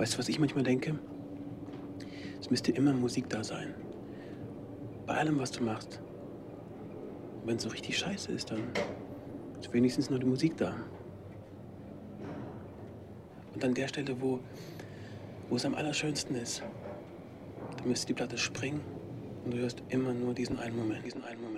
Weißt du, was ich manchmal denke? Es müsste immer Musik da sein. Bei allem, was du machst. Wenn es so richtig scheiße ist, dann ist wenigstens noch die Musik da. Und an der Stelle, wo, wo es am allerschönsten ist, da müsste die Platte springen und du hörst immer nur diesen einen Moment, diesen einen Moment,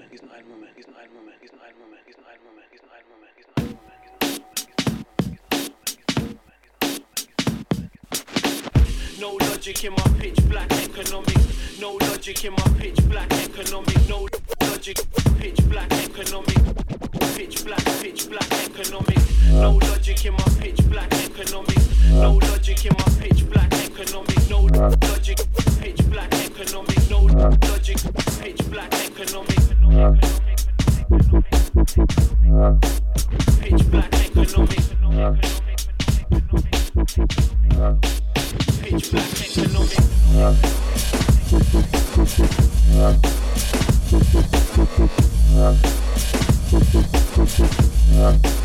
logic in my pitch black economics. No logic in my pitch black economic. No logic, pitch black economic. Pitch black, pitch black economic. No logic in my pitch black economic. No logic in my pitch black economic. No logic, pitch black economic. No logic, pitch black economic. Pitch black economic. Yeah.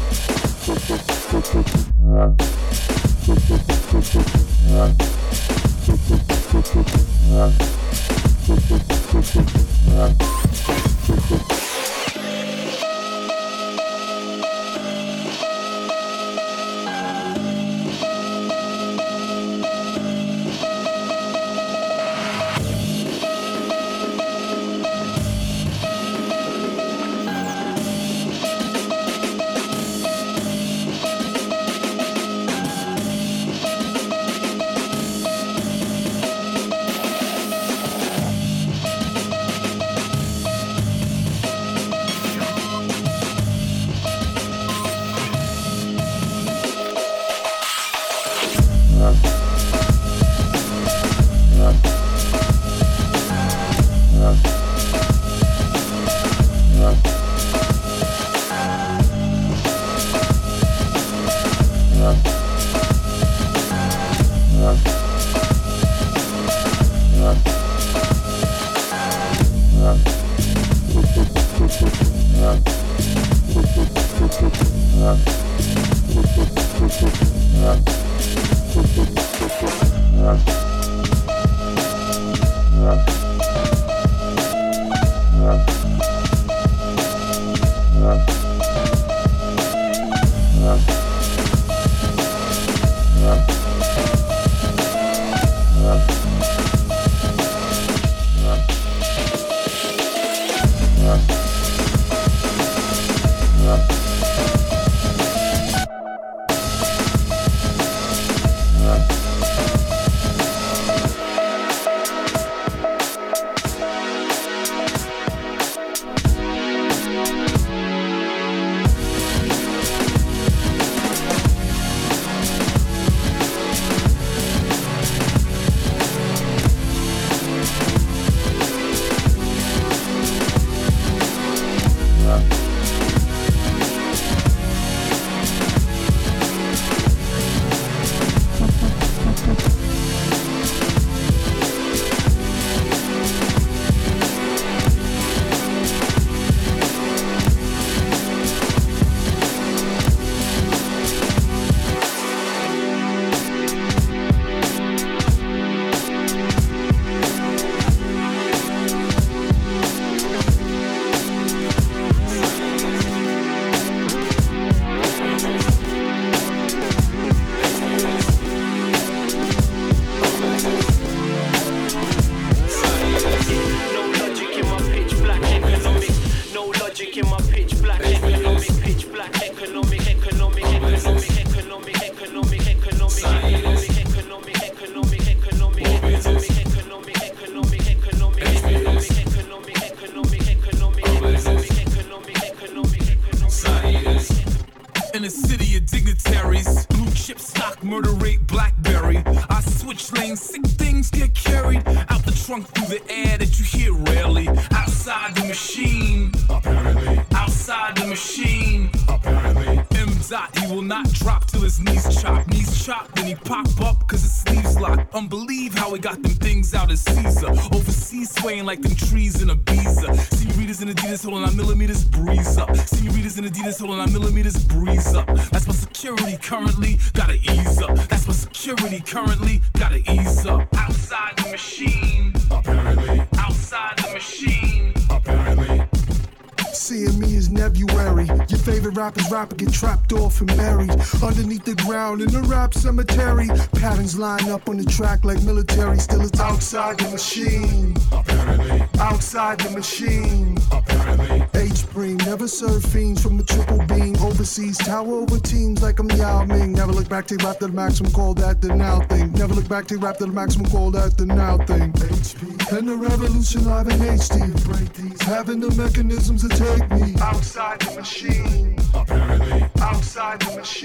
Rap to the maximum. Call that the now thing. Never look back to rap to the maximum. Call that the now thing. HP and the revolution live in HD. Having the mechanisms to take me outside the machine. Apparently. Outside the machine.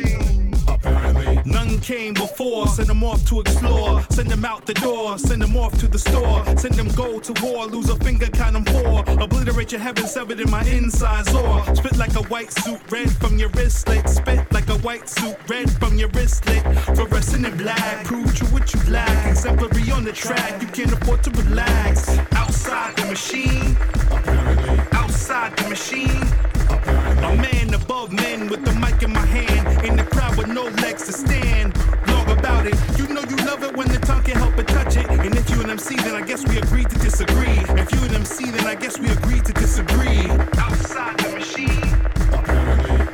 Came before. Send them off to explore. Send them out the door. Send them off to the store. Send them go to war. Lose a finger, count them four. Obliterate your heaven, severed in my insides. Or spit like a white suit, red from your wristlet. Spit like a white suit, red from your wristlet. Fluorescent in black. Prove you what you lack. Exemplary on the track. You can't afford to relax. Outside the machine. Apparently. Outside the machine. A man above men with the mic in my hand. In the crowd with no legs to stand. Love it when the tongue can't help but touch it. And if you and MC, then I guess we agreed to disagree. If you and MC, then I guess we agreed to disagree. Outside the machine.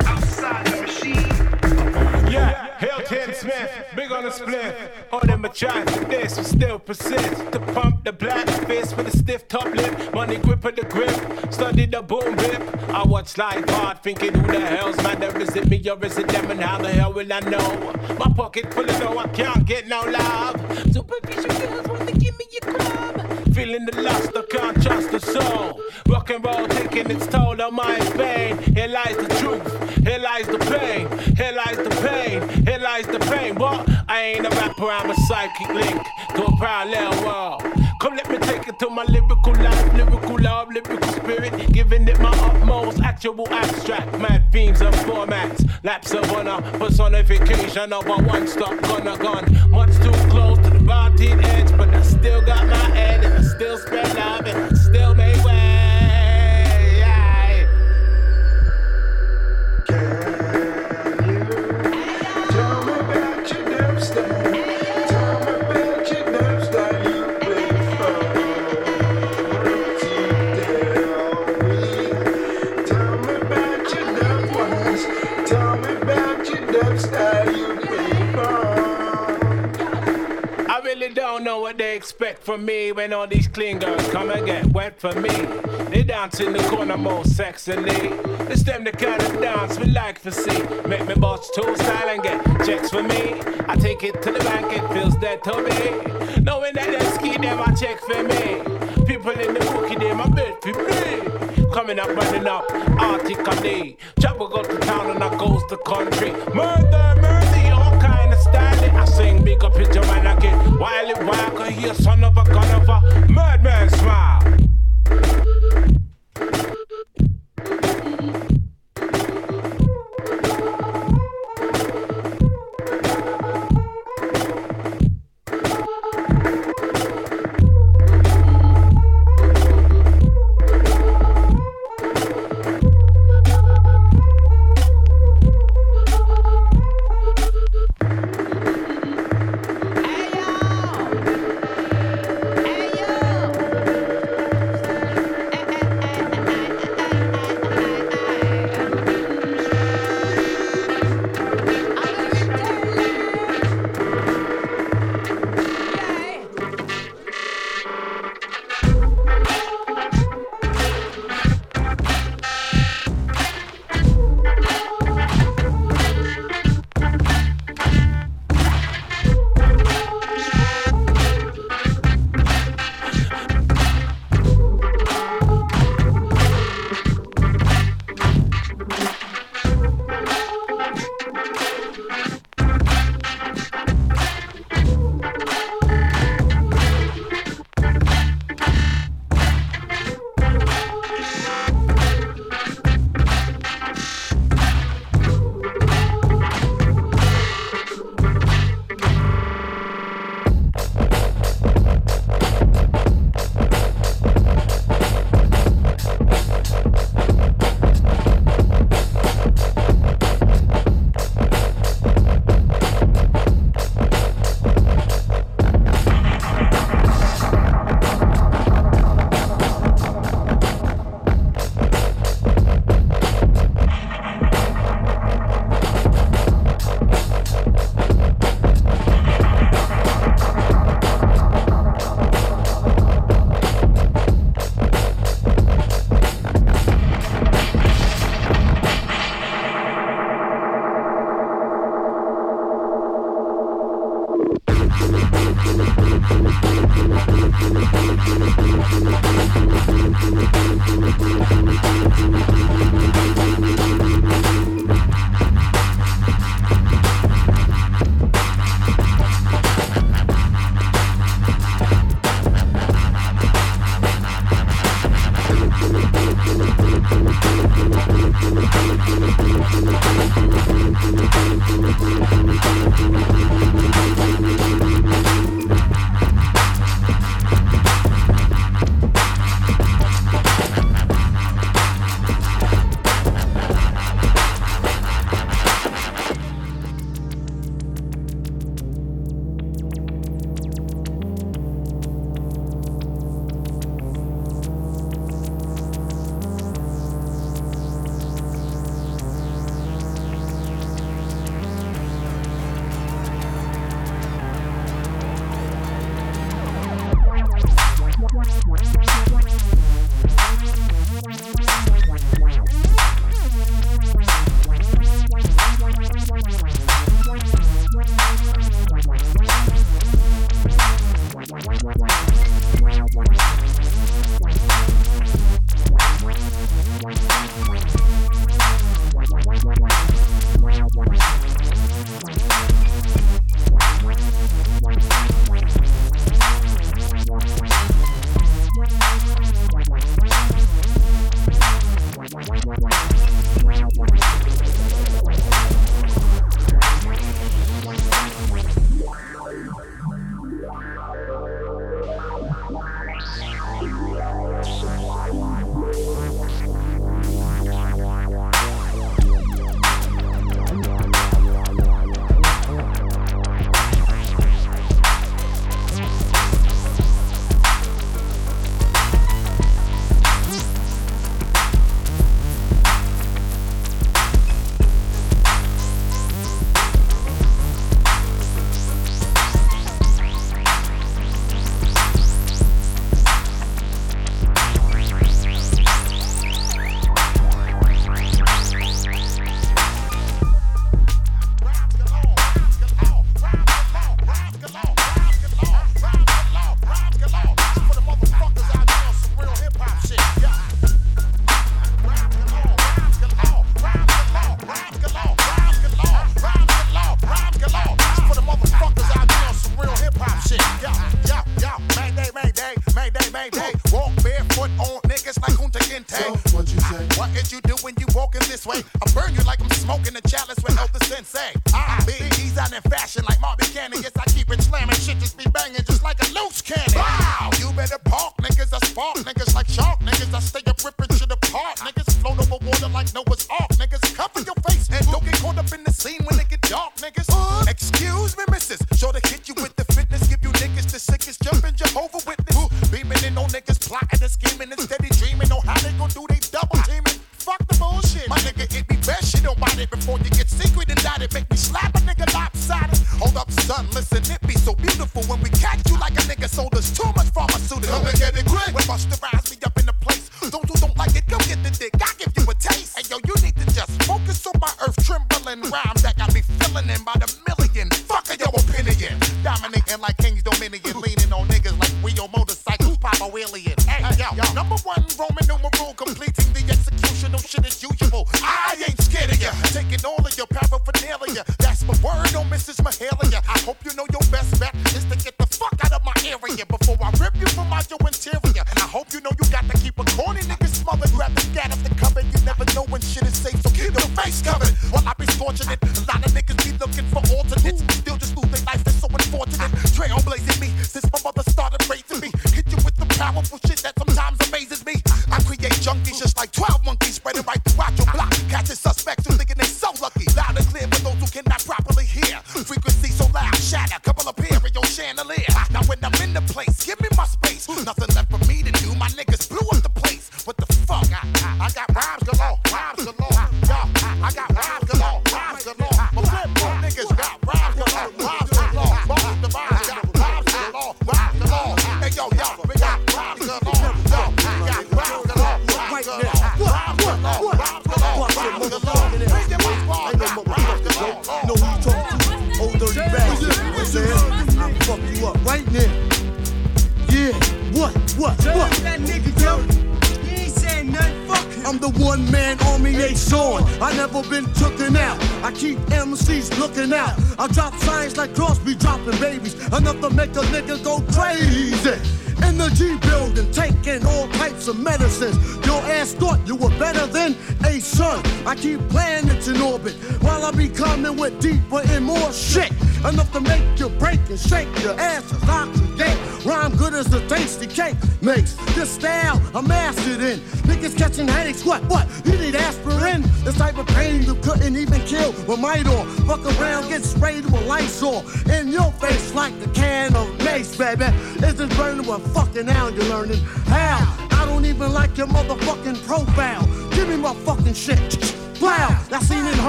Outside the machine. Yeah, Hilton Smith, big on the split. On them try, this will still persist. To pump the black fist with a stiff top lip. Money grip of the grip, study the boom bip. I watch life hard, thinking who the hell's man there? Is it me or is it them? And how the hell will I know? My pocket full of dough, I can't get no love. Superficial girls want to give me your crumb. Feeling the lust, I can't trust the soul. Rock and roll taking its toll on my vein. Here lies the truth, here lies the pain, here lies the pain, here lies the pain. But I ain't a rapper, I'm a psychic link to a parallel world. Come let me take it to my lyrical life, lyrical love, lyrical spirit, giving it my utmost actual abstract. Mad themes and formats, laps of honor, personification of a one-stop gunner gun. Much too close to the bounty edge, but I still got my head and I still spread love and I still make don't know what they expect from me when all these clean girls come and get wet for me. They dance in the corner most sexily. It's them the kind of dance we like to see. Make me bust two style and get checks for me. I take it to the bank, it feels dead to me. Knowing that they ski them, I check for me. People in the bookie, they my bet for me. Coming up, running up, artically. Travel go to town and I goes to country. Murder, murder, style. I sing big up picture man get while it walk. I hear son of a gun of a madman smile.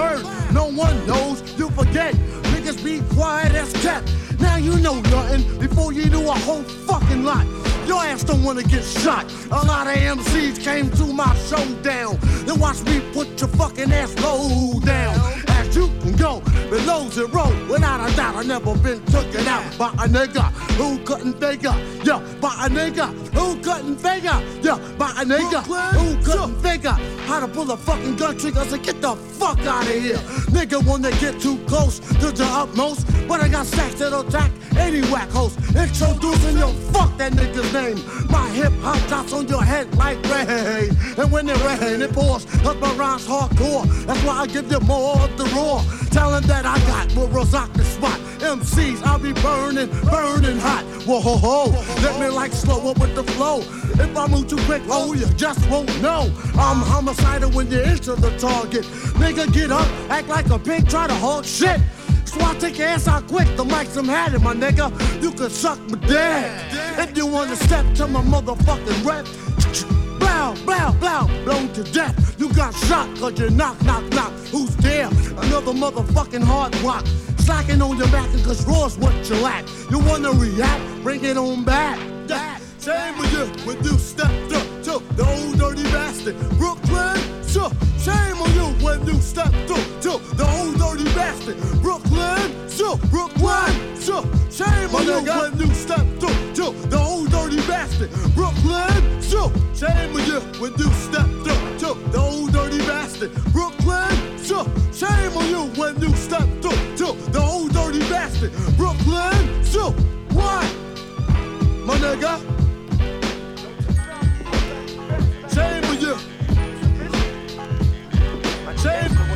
Heard. No one knows, you forget. Niggas be quiet as kept. Now you know nothing before you knew a whole fucking lot. Your ass don't wanna get shot. A lot of MCs came to my showdown. Then watch me put your fucking ass low down. As you can go below zero, without a doubt, I never been taken out by a nigga who couldn't figure. Yeah, by a nigga who couldn't figure. Yeah, by a nigga who couldn't figure how to pull a fucking gun trigger. So get the fuck out of here. Nigga When they get too close to the utmost, but I got stacks that'll attack any whack host. Introducing your fuck that nigga's name. My hip hop drops on your head like rain. And when it rain, it pours. Cause my rhymes hardcore. That's why I give you more of the raw. Talent that I got will rock the spot. MCs, I'll be burning, burning hot. Whoa ho ho. Let me like slow up with the flow. If I move too quick, oh, you just won't know. I'm homicidal when you enter the target. Nigga, get up, act like a pig, try to hog shit. So I take your ass out quick, the mic's I'm had it, my nigga. You can suck my dick. If you wanna step to my motherfucking rep, blow, blow, blow, blown to death. You got shot cause you knock, knock, knock. Who's there? Another motherfucking hard rock. Slacking on your back cause raw's what you lack. You wanna react? Bring it on back. Yeah. Shame with you when you stepped up to the old dirty bastard. Brooklyn, so shame on you when you stepped up to the old bastard. Brooklyn, so Brooklyn, so shame on you when you stepped up to the old dirty bastard. Brooklyn, so shame on you when you stepped up to the old dirty bastard. Brooklyn, so shame on you when you stepped up to the old dirty bastard. Brooklyn, so what? My nigga. Shame on you. Shame.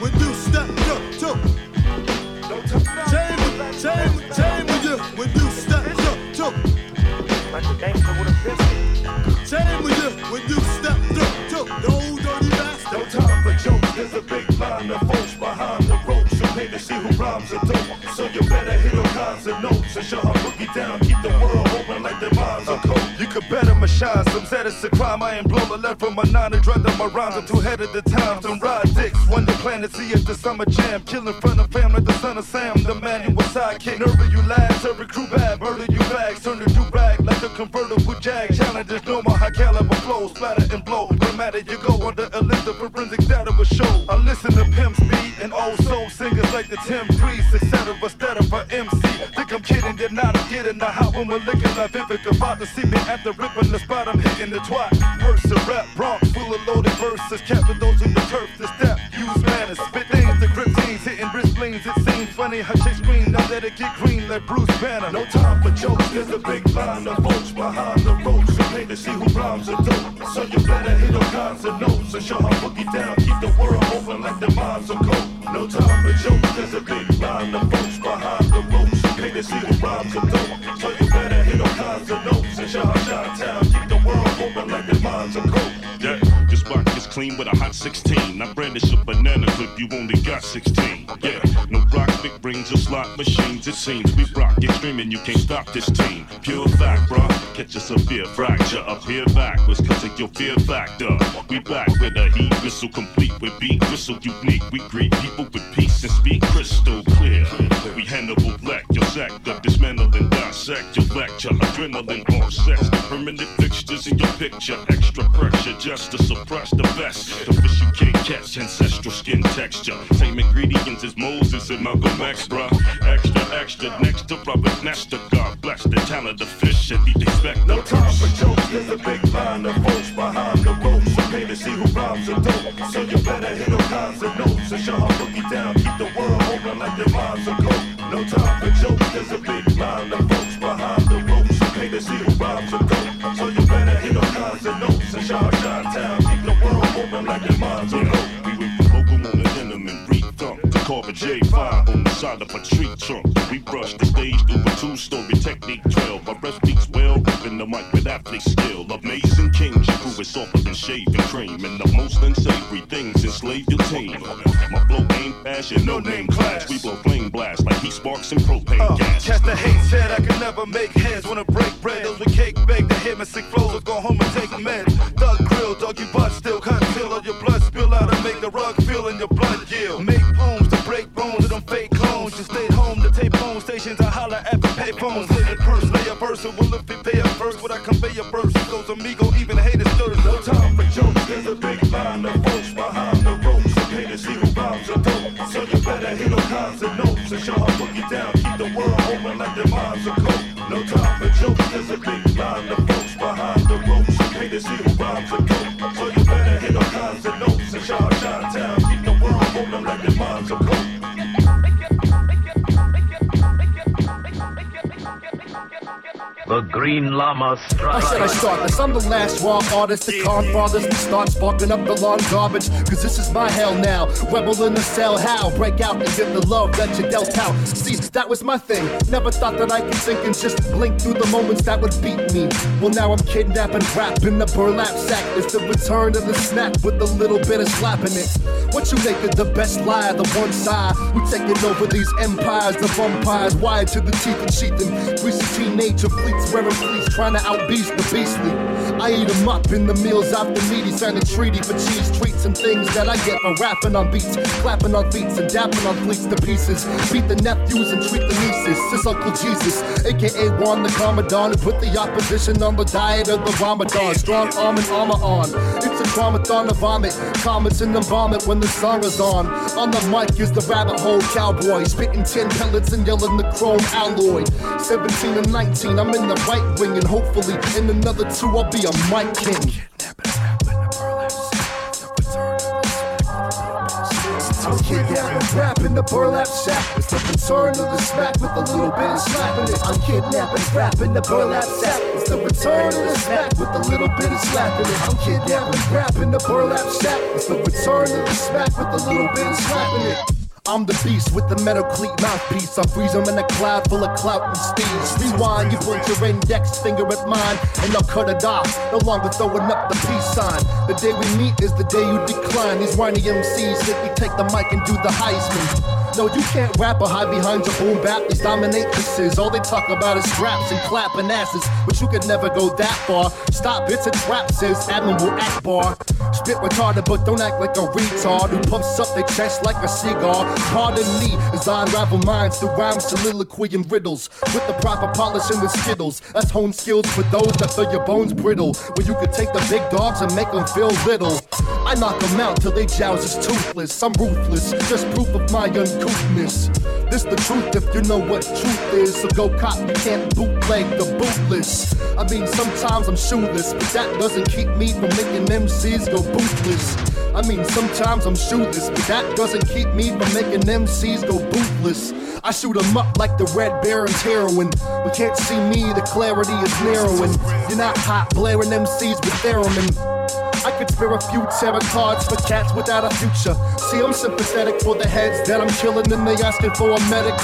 When you stepped up to. Shame, shame, shame on you when you stepped up to. Shame on you when you stepped up old dirty bastard. No time for jokes, there's a big line of folks behind to see who rhymes are dope. So you better hit all kinds of notes and shut her boogie down. Keep the world open like their minds are cold. You could better my shine, some said it's a crime. I ain't blow the left from my nine and drug my rhymes. I'm too head of the times and ride dicks. When the planet see at the summer jam. Kill in front of fam like the son of Sam. The man who was sidekick. Nerve you lads, every crew bad. Murder you bags, turn the do rag like convertible jag. Challenges no more high caliber flow. Splatter and blow. No matter you go under a list of forensic data will show. I listen to Pimp Speed and old soul singers like the Tim Priest, etc. Instead of an MC. Think I'm kidding, they're not. I'm getting the hot when we're licking like Vivica. About to see me at the ripping the spot. I'm hitting the twat. Verse a rap Bronx full of loaded verses. Captain those in the turf to step. Use manners. Spit things to grip things. Hitting wrist blings. It seems funny how she scream. Now let it get green like Bruce Banner. No time for jokes. There's a big line of behind the ropes. You pay to see who rhymes are dope. So you better hit all kinds of notes and show her boogie down. Keep the world open like the minds are cold. No time for jokes. There's a big line of folks behind the ropes. You pay to see who rhymes are dope. So you better hit all kinds of notes and show her shine town. Keep the world open like the minds are cold. Yeah, this block is clean with a hot 16. I brandish a banana clip, you only got 16. Or slot machines. It seems we rock and you can't stop this team. Pure fact, bro. Catch a severe fracture up here backwards cause of your fear factor. We back with a heat whistle complete with beat whistle unique. We greet people with peace and speak crystal clear. We Hannibal Black, your sector, dismantle and dissect your lecture. Adrenaline sex, permanent fixtures in your picture. Extra pressure just to suppress the best. The fish you can't catch, ancestral skin texture. Same ingredients as Moses and Malcolm X, bruh. Extra, snatch the God bless the talent of fish and eat expect No time for jokes, there's a big line of folks behind the ropes. So pay to see who rhymes are dope. So you better hit all kinds of notes and show how boogie down. Keep the world open like their minds are cold. No time for jokes, there's a big line of folks to see who rhymes are dope. So you better hit all kinds of notes and how shine town. Keep the world open like their minds are cold. We went from local on the tenement re-thump to Carver J5 on the side of a tree trunk. We brushed the stage through a two-story technique 12. My breath speaks well, ripping the mic with athlete skill. Amazing king, your crew is softer than shaving cream. And the most unsavory things enslave your team. My flow ain't fashion, no name class. We blow flame blast like heat sparks and propane Uh, gas. catch the hate said I can never make heads. Wanna break bread, those with cake bake. The hit me sick flows, or go home and take a meds. Thug grill, doggy butt still cut till all your blood spill out and make the rug feel in your blood gill. Make poems to break bones of them fake clones. Just stay home to tape phone stations. I holler at the pay phones. Lay the purse, lay a person. Will if they pay up first, would I convey a verse? Goes amigo, kinds of notes and show how boogie down. Keep the world open like their minds are cold. No time for jokes, there's a big line of folks behind the ropes. To see who rhymes The Green Llama I said I start this. I'm the last raw artist. The con fathers we start sparking up the lawn garbage. Cause this is my hell now. Rebel in the cell, how? Break out and get the love that you dealt out. See, that was my thing. Never thought that I could think and just blink through the moments that would beat me. Well, now I'm kidnapping rap in the burlap sack. It's the return of the snap with a little bit of slapping it. What you make of the best liar, the one side who taking over these empires, the vampires wired to the teeth and sheathing. Greasy teenager fleets wearing fleece, trying to outbeast the beastly. I eat 'em up in the meals after meaty, sign a treaty for cheese treats and things that I get for rapping on beats, clapping on beats and dapping on fleets to pieces. Beat the nephews and treat the nieces. This Uncle Jesus, aka Juan the Commandant, who put the opposition on the diet of the Ramadan. Strong arm and armor on. It's a dramathon of vomit, comets in the vomit when the song is on. On the mic is the rabbit hole cowboy, spitting 10 pellets and yelling the chrome alloy. 17 and 19, I'm in the right wing, and hopefully in another two, I'll be a mic king. Kidnapping the burlap sack. It's the return of the smack with a little bit of slapping it. I'm kidnapping rap in the burlap sack. It's the return of the smack with a little bit of slapping it. I'm kidnapping rap in the burlap sack. It's the return of the smack with a little bit of slapping it. I'm the beast with the metal cleat mouthpiece. I freeze 'em in a cloud full of clout and steeds. Rewind, you point your index finger at mine, and I'll cut it off. No longer throwing up the peace sign. The day we meet is the day you decline. These whiny MCs we take the mic and do the Heisman. No, you can't rap or hide behind your boom bap. These dominate pieces, all they talk about is straps and clapping asses. But you could never go that far. Stop, it's a trap, says Admiral Ackbar. Spit retarded, but don't act like a retard who pumps up their chest like a cigar. Pardon me as I unravel minds through rhymes, soliloquy, and riddles. With the proper polish and the skittles. That's hone skills for those that feel your bones brittle. Where you could take the big dogs and make them feel little. I knock them out till they joust is toothless. I'm ruthless, just proof of my uncouthness. This the truth if you know what truth is. So go cop, you can't bootleg the bootless. I mean, sometimes I'm shoeless, but that doesn't keep me from making MCs go bootless. I mean, sometimes I'm shoeless, but that doesn't keep me from making MCs go bootless. I shoot 'em up like the Red Baron's heroin. We can't see me, the clarity is narrowing. You're not hot, blaring MCs with theremin. I could spare a few tarot cards for cats without a future. See, I'm sympathetic for the heads that I'm killing and they asking for a medic.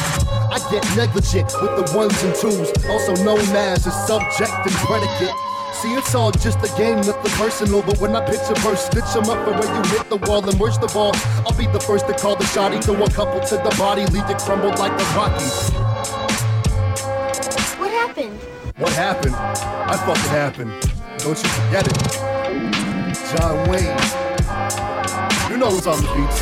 I get negligent with the ones and twos, also known as a subject and predicate. See, it's all just a game, nothing personal. But when I pitch a verse, stitch 'em up for where you hit the wall. And worst of all, I'll be the first to call the shotty. Throw a couple to the body, leave it crumbled like the Rockies. What happened? What happened? I fucking happened. Don't you forget it. John Wayne. You know who's on the beats.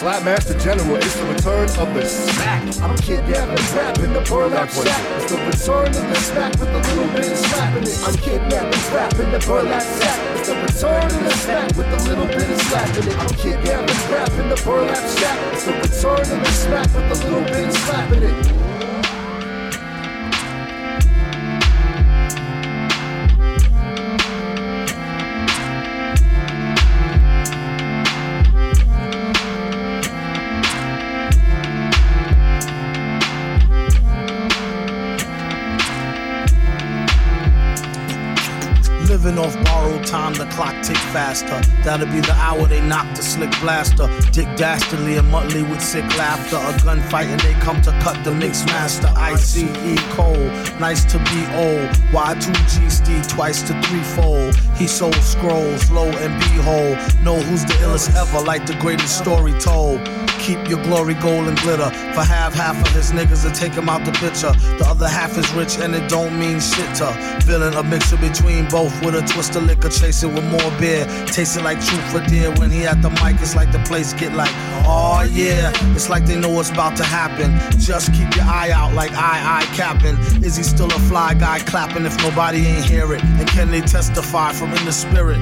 Slapmaster General, it's the return of the smack. I'm kidnapping rap in the burlap sack. It's the return of the smack with a little bit of slapping it. I'm kidnapping rap in the burlap sack. It's the return of the smack with a little bit of slapping it. I'm kidnapping rap in the burlap sack. It's the return of the smack with a little bit of slapping it. Time, the clock tick faster. That'll be the hour they knock the slick blaster. Dick Dastardly and Muttley with sick laughter. A gunfight and they come to cut the mix master. ICE Cole, nice to be old. Y2G Steve twice to threefold. He sold scrolls, low and behold. Know who's the illest ever, like the greatest story told. Keep your glory gold and glitter. For half, half of his niggas to take him out the picture. The other half is rich and it don't mean shit to. Villain, a mixture between both with a twist of liquor, chasing with more beer. Tasting like truth for dear. When he at the mic, it's like the place get like, oh yeah. It's like they know what's about to happen. Just keep your eye out like I, I capping. Is he still a fly guy clapping if nobody ain't hear it? And can they testify from in the spirit?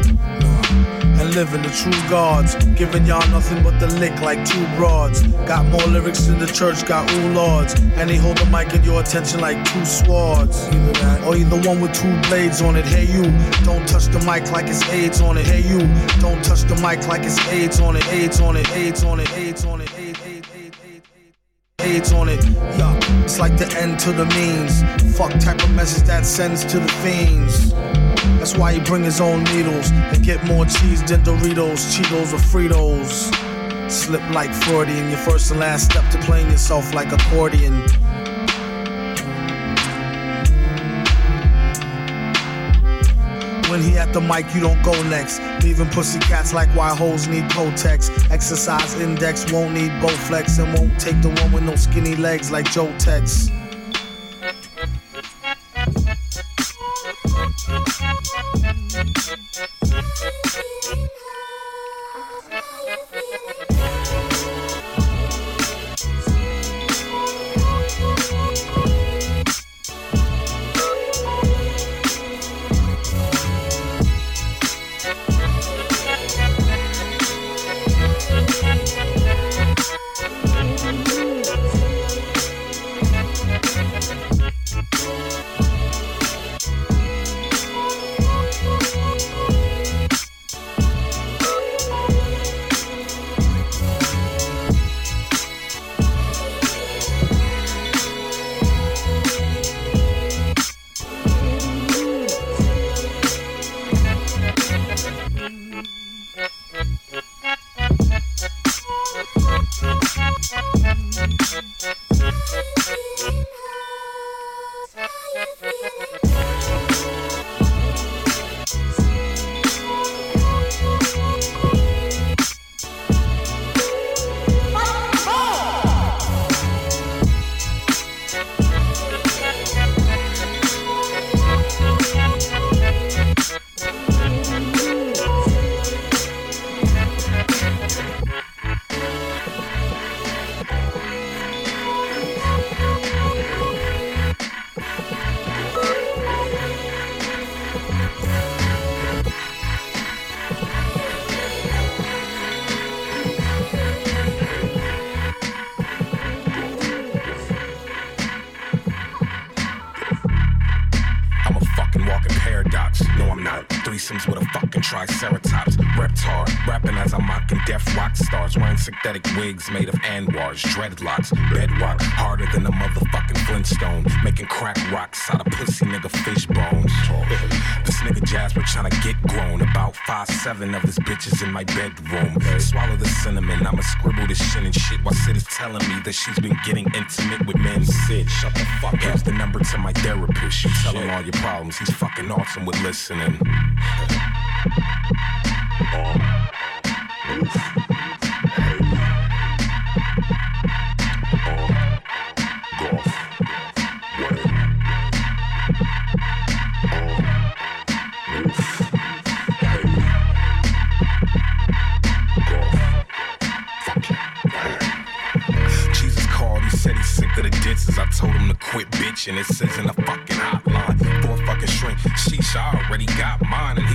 And living the true gods. Giving y'all nothing but the lick like two broads. Got more lyrics than the church got ooh lords. And they hold the mic in your attention like two swords. Either that or either one with two blades on it. Hey you, don't touch the mic like it's AIDS on it. Hey you, don't touch the mic like it's AIDS on it. AIDS on it, AIDS on it, AIDS on it, AIDS, AIDS, AIDS, AIDS, on it. Yeah, it's like the end to the means. Fuck type of message that sends to the fiends. That's why he bring his own needles and get more cheese than Doritos, Cheetos, or Fritos. Slip like Freudian, your first and last step to playing yourself like accordion. When he at the mic, you don't go next. Leaving pussy cats like why hoes need Protex. Exercise index won't need Bowflex and won't take the one with no skinny legs like Joe Tex. Stars. Wearing synthetic wigs made of anwars, dreadlocks, bedrock, harder than a motherfucking Flintstone. Making crack rocks out of pussy nigga fish bones. This nigga Jasper trying to get grown. About five seven of his bitches in my bedroom. Swallow the cinnamon. I'ma scribble this shit and shit while Sid is telling me that she's been getting intimate with men. Sid, shut the fuck up. Here's the number to my therapist. You tell him all your problems. He's fucking awesome with listening. Oh. Jesus bitching. It says in the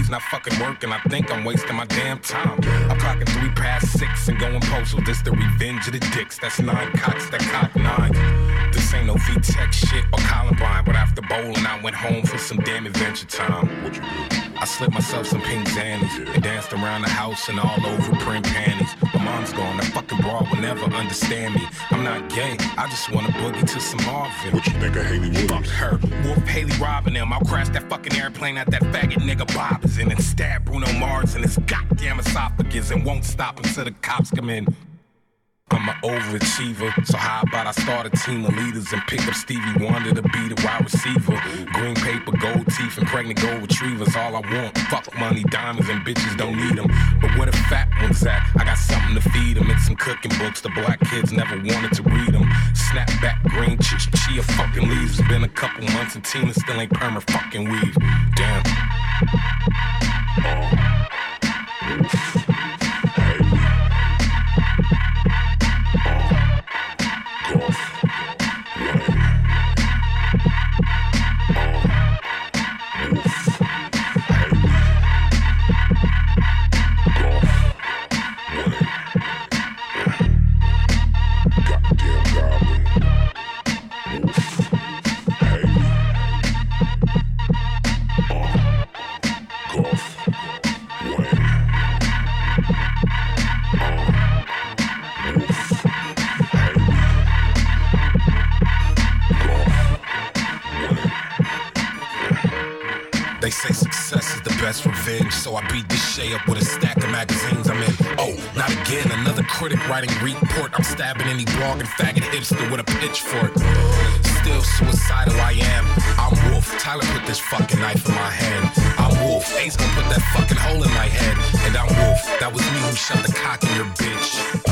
he's not fucking working. I think I'm wasting my damn time. I'm clocking three past six and going postal. This the revenge of the dicks. That's nine cocks that cock nine. This ain't no V-Tech shit or Columbine, but after bowling, I went home for some damn adventure time. What you do? I slipped myself some pink zannies and danced around the house and all over print panties. My mom's gone, that fucking broad will never understand me. I'm not gay, I just wanna boogie to some Marvin. What you think of Hayley Williams? Fuck her. Wolf Haley robbing them. I'll crash that fucking airplane at that faggot nigga B.o.B and stab Bruno Mars in his goddamn esophagus and won't stop until the cops come in. I'm an overachiever, so how about I start a team of leaders and pick up Stevie Wonder to be the wide receiver? Green paper, gold teeth, and pregnant gold retrievers, all I want. Fuck money, diamonds, and bitches don't need them. But where the fat ones at? I got something to feed them. It's some cooking books the black kids never wanted to read them. Snapback, green ch- chia fucking leaves. It's been a couple months and Tina still ain't perma fucking weave. Damn. They so I beat this Shay up with a stack of magazines I'm in. Oh, not again, another critic writing report. I'm stabbing any blogging faggot hipster with a pitchfork. Still suicidal I am. I'm Wolf. Tyler put this fucking knife in my hand. I'm Wolf. Ace gonna put that fucking hole in my head. And I'm Wolf. That was me who shot the cock in your bitch.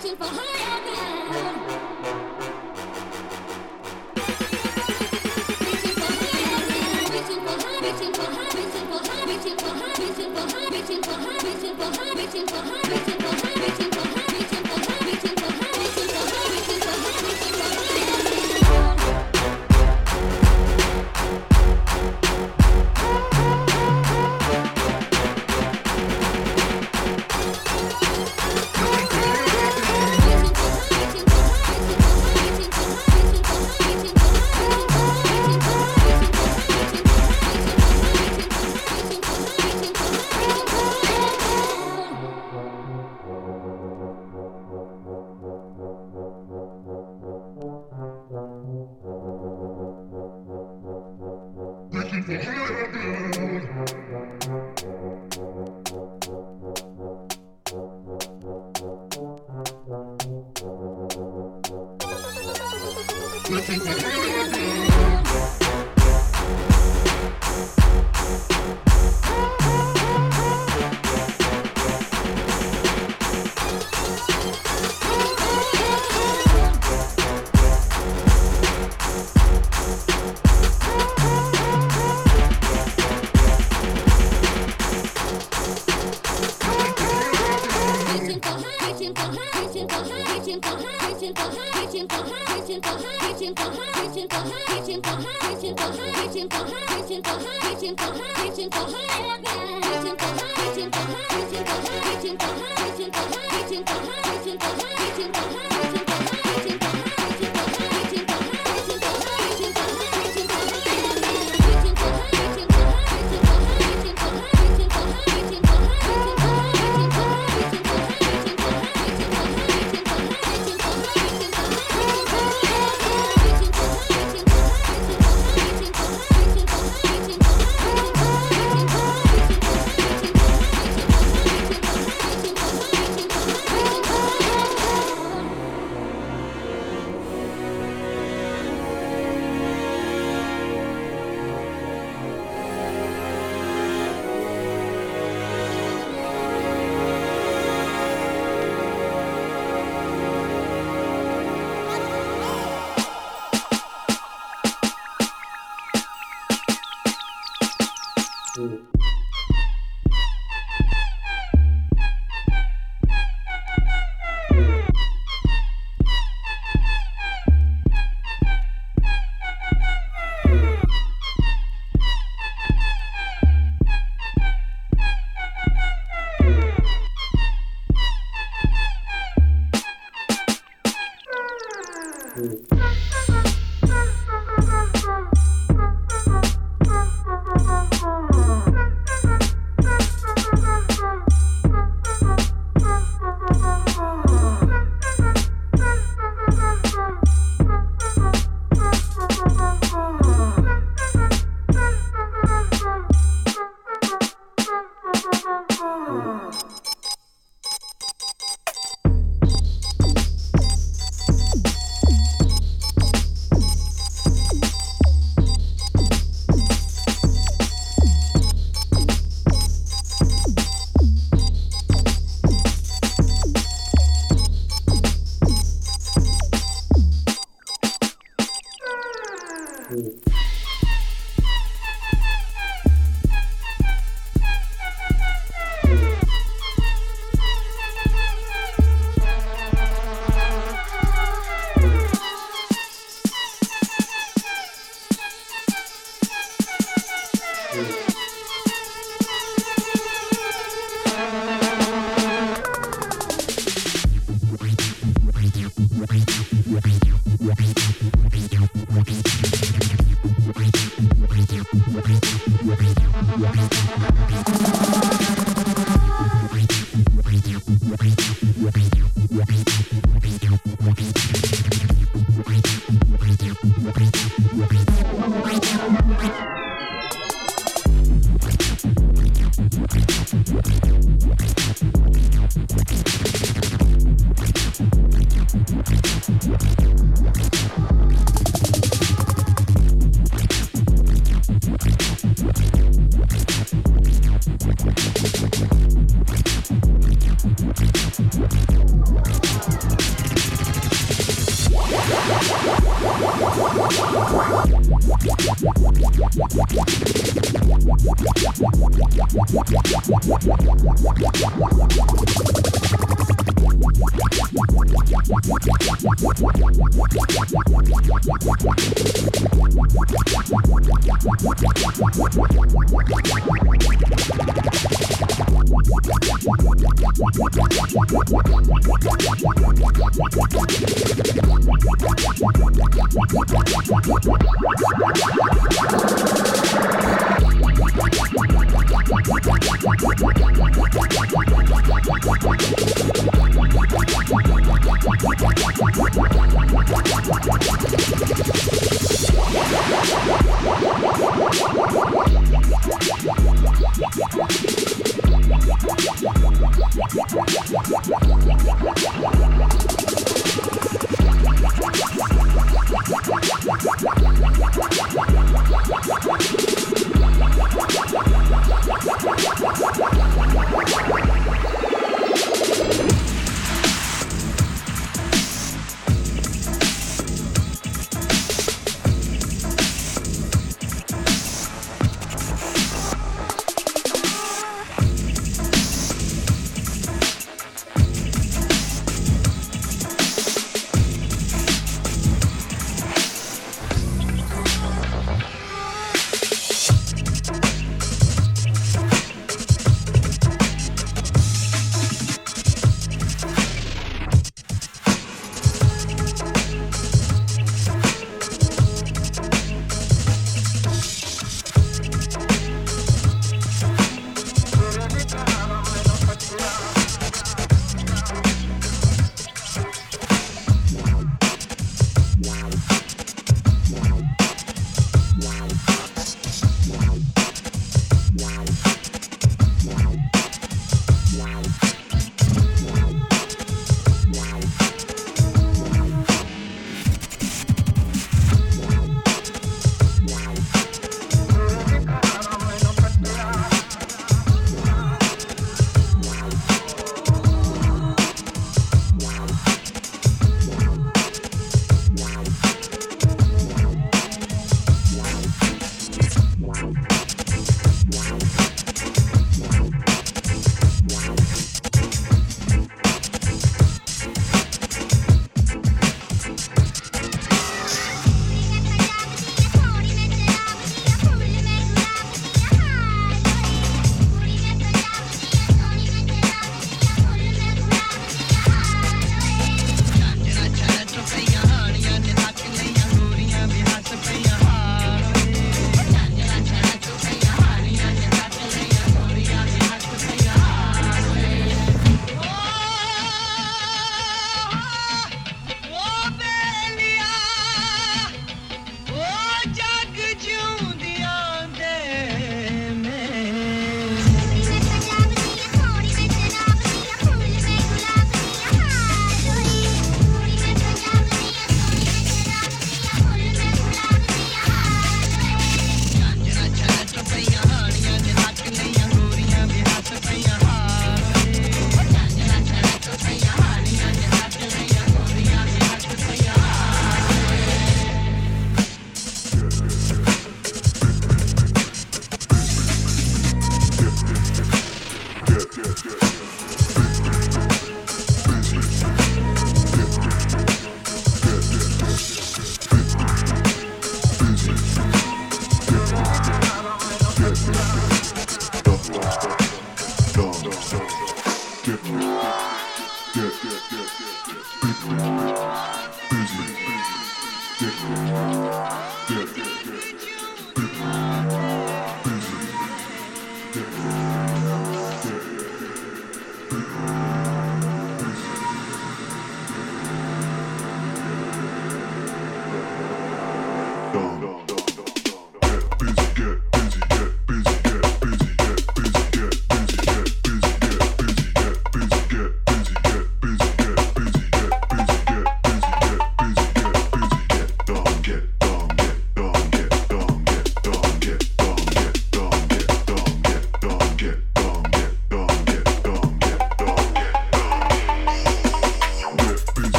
qu'il faut.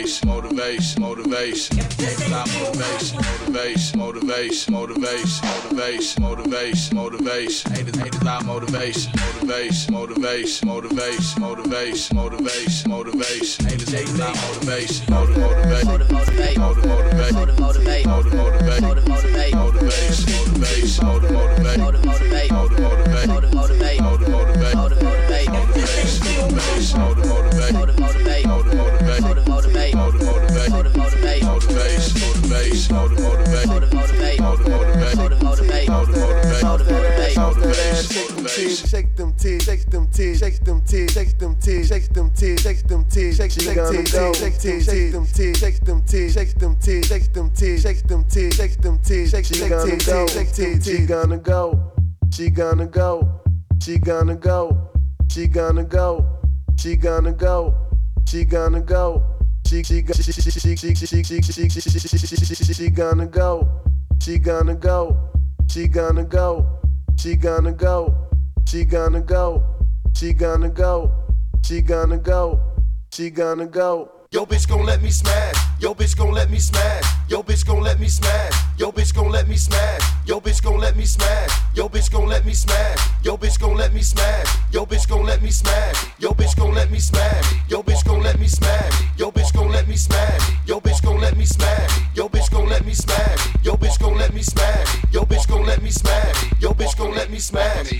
Motivation, motivation, motivation, motivation. Haters, I motivation, motivation, motivation, motivation, motivation, motivation, motivation. Haters, haters, I motivation, motivation, motivation, motivation, motivation, motivation, motivation. Haters, haters, I motivation, motivation, motivation, motivation, motivation, motivation, them titties, shake them titties, shake them titties, shake them titties, shake them titties, shake them titties, shake them titties, shake them titties, shake them titties, shake them titties, She gonna go. She gonna go. She gonna go. She gonna go. She gonna go. She gonna go. She she she she she she she she she she gonna go. She gonna go. She gonna go. She gonna go. She gonna go. She gonna go. She gonna go. She gonna go. Yo bitch gon' let me smash. Yo bitch gon' let me smash. Yo bitch gon' let me smash. Yo bitch gon' let me smash. Yo bitch gon' let me smash. Yo bitch gon' let me smash. Yo bitch gon' let me smash. Yo bitch gon' let me smash. Yo bitch gon' let me smash. Yo bitch gon' let me smash. Yo bitch gon' let me smash. Yo bitch gon' let me smash. Yo bitch gon' let me smash. Yo bitch gon' let me smash. Yo bitch gon' let me smash. Yo bitch gon' let me smash.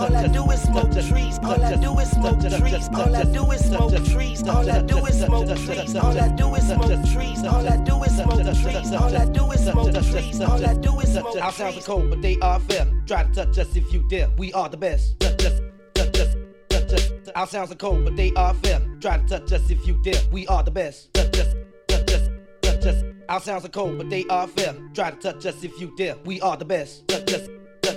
All I do is smoke trees. All I do is smoke trees. All I do is smoke trees. All I do is smoke trees. All I do is smoke trees. All I do is smoke trees. All I do is smoke trees. All I do is smoke trees. Our sounds are cold, but they are fair. Try to touch us if you dare. We are the best. Our sounds are cold, but they are fair. Try to touch us if you dare. We are the best. Our sounds are cold, but they are fair. Try to touch us if you dare. We are the best. Touch us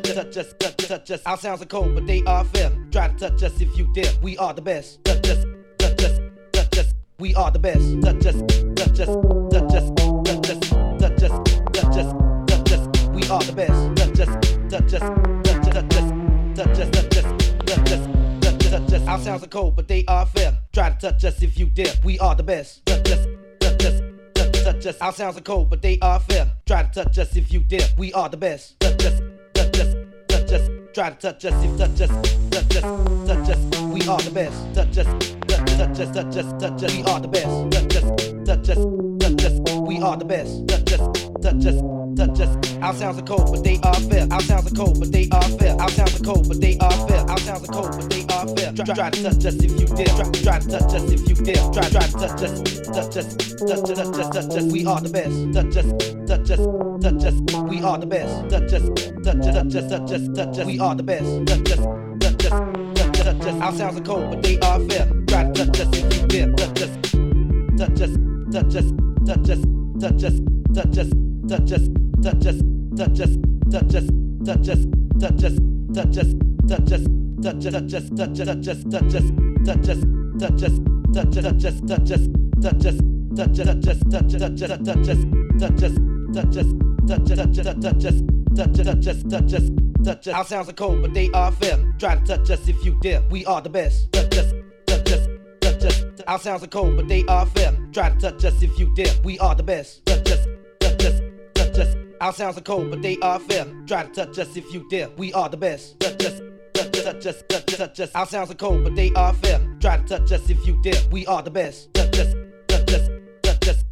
touch us, touch us, touch us, touch. Our sounds are cold, but they are fair. Try to touch us if you dare. We are the best. Touch us, touch us, touch us. We are the best. Touch us, touch us, touch us, touch us, touch us, touch us, touch us. We are the best. Touch us, touch us, touch us, touch us, touch us, touch us, touch us. Touch us. Our sounds are cold, but they are fair. Try to touch us if you dare. We are the best. Touch us, touch us, touch us. Our sounds are cold, but they are fair. Try to touch us if you dare. We are the best. Touch us touch us, touch us. Try to touch us, if touch us, touch us, touch us. We are the best. Touch us, touch, touch us, touch us, touch us. We are the best. Touch us, touch us, touch us. We are the best. Touch us. Dutch. Our sounds are cold, but they are fair. Our sounds are cold, but they are fair. Our sounds are cold, but they are fair. Our sounds are cold, but they are fair. Try, try to touch us if you dare. Try, try to touch us if you dare. Try, try to touch us, touch us, touch us, touch us, touch us. We are the best. Touch us, touch us, touch us. We are the best. Touch us, touch us, touch us, touch us, touch us. We are the best. Touch us, touch us, touch us, touch us. Our sounds are cold, but they are fair. Try to touch us if you dare. Touch us, touch us, touch us, touch us, touch us, touch us such as such as such as such as such as such as such as such as such as such as such as such as such as such as such as such our sounds are cold but they are fair try to touch us if you dare we are the best such as such our sounds are cold but they are fair try to touch us if you dare we are the best our sounds are cold, but they are fair. Try to touch us if you dare. We are the best. Touch us. Touch us, touch us, touch us. Our sounds are cold, but they are fair. Try to touch us if you dare. We are the best. Touch us, touch us, touch us.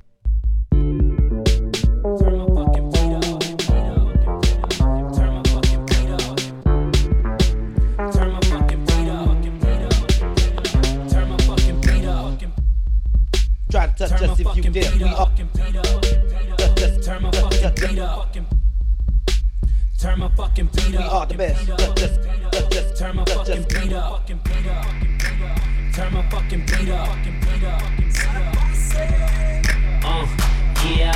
Try to touch us if you dare. We are. Touch us, Turn my fucking touch beat up. Turn my fucking beat We up. are the best. Touch us, touch us, Turn my fucking beat up. Turn my fucking beat up. Uh, yeah,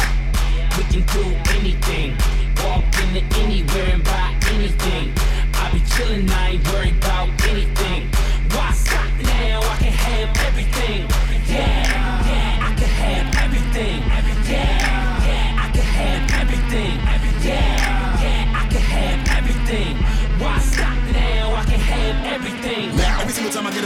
we can do anything. Walk into anywhere and buy anything. I be chillin', I ain't worried about anything. Why stop now? I can have everything. Yeah,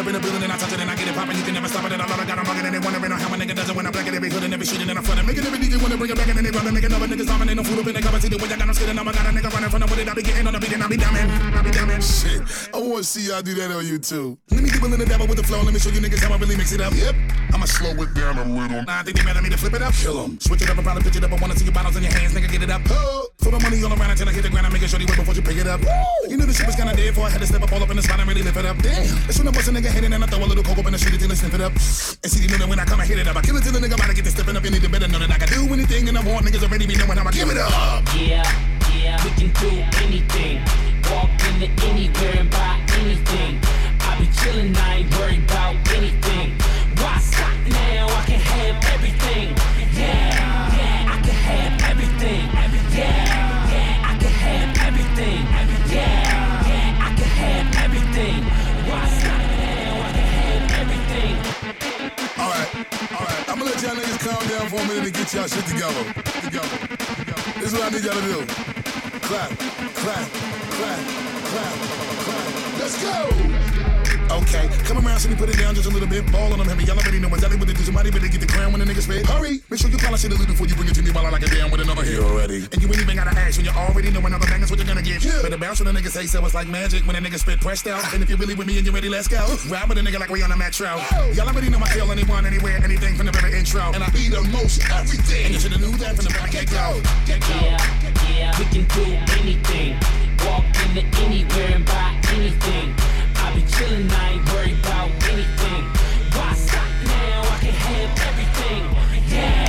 in the building and I touch it and I get it poppin', you can never stop it. And I love it, got 'em bugging and they wondering how my nigga does it when I black it every hood and every shit and I'm front. Making every DJ wanna bring it back and they run make another niggas dominate no food up in the cover. See the way I got them scared and I'm got a nigga running from the it. I be getting on the beat and I be damning. I be damning. Shit, I wanna see y'all do that on YouTube. Let me get willing to dabble with the flow. Let me show you niggas how I really mix it up. Yep, I'ma slow it down a little. Nah, I think they better me to flip it up. Kill 'em. Switch it up and probably pitch it up. I wanna see your bottles in your hands, nigga. Get it up. Oh. Throw the money all around until I hit the ground. I'm making sure you wait before you pick it up. You knew the shit was kinda dead before I had to step up all up in the spot and really lift it up. Damn. As soon as I bust a nigga head in and I throw a little coke up in the street until I sniff it up. And see, you know that when I come, I hit it up. I kill it till the nigga about to get to stepping up. You need to better know that I can do anything and I want niggas already be knowing how I give it up. Yeah, yeah, we can do anything. Walk into anywhere and buy anything. Be chillin', I ain't worried about anything. Why stop now? I can have everything. Yeah, yeah, I can have everything. Yeah, yeah, I can have everything. Yeah, yeah, I can have everything. Why stop now? I can have everything. Alright, alright, I'ma let y'all niggas calm down for a minute and get y'all shit together. Together. together. This is what I need y'all to do. Clap, clap, clap, clap, clap. Let's go! Okay, come around, see me put it down just a little bit. Ball on them heavy. Y'all already know exactly what to do. Somebody better get the crown when the nigga spit. Hurry! Make sure you polish it a little before you bring it to me while I like it down with another hit already. And you ain't even gotta ask when you already know another bang is what you're gonna get. Better bounce when the nigga say so. It's like magic when a nigga spit pressed out. And if you're really with me and you're ready, let's go. Ride with a nigga like we on a metro. Y'all already know I kill anyone, anywhere, anything from the very intro. And I be the most everything. And you should've knew that from the very get go. Get go. Yeah, yeah, we can do anything. Walk into anywhere and buy anything. Be chillin', I ain't worried about anything. Why stop now? I can have everything. Yeah,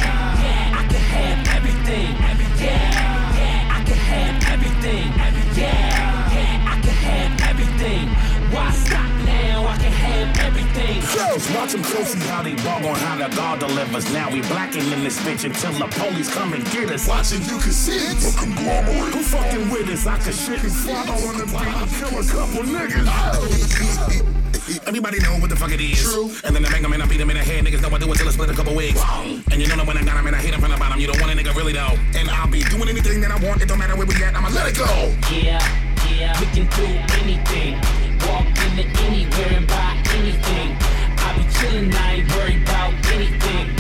Just watch them closely how they bug on how the God delivers. Now we blacking in this bitch until the police come and get us. Watching you can see it. A conglomerate. Who fucking with us? I could shit and follow on the beat and kill a couple niggas. Oh. Everybody know what the fuck it is. True. And then I bang 'em and I beat 'em in the head. Niggas know I do it till I split a couple wigs. And you know that when I got got 'em and I hit 'em from the bottom, you don't want a nigga really though. And I'll be doing anything that I want. It don't matter where we at. I'ma let it go. Yeah, yeah, we can do anything. Walk into anywhere and buy anything. Ain't worried about anything.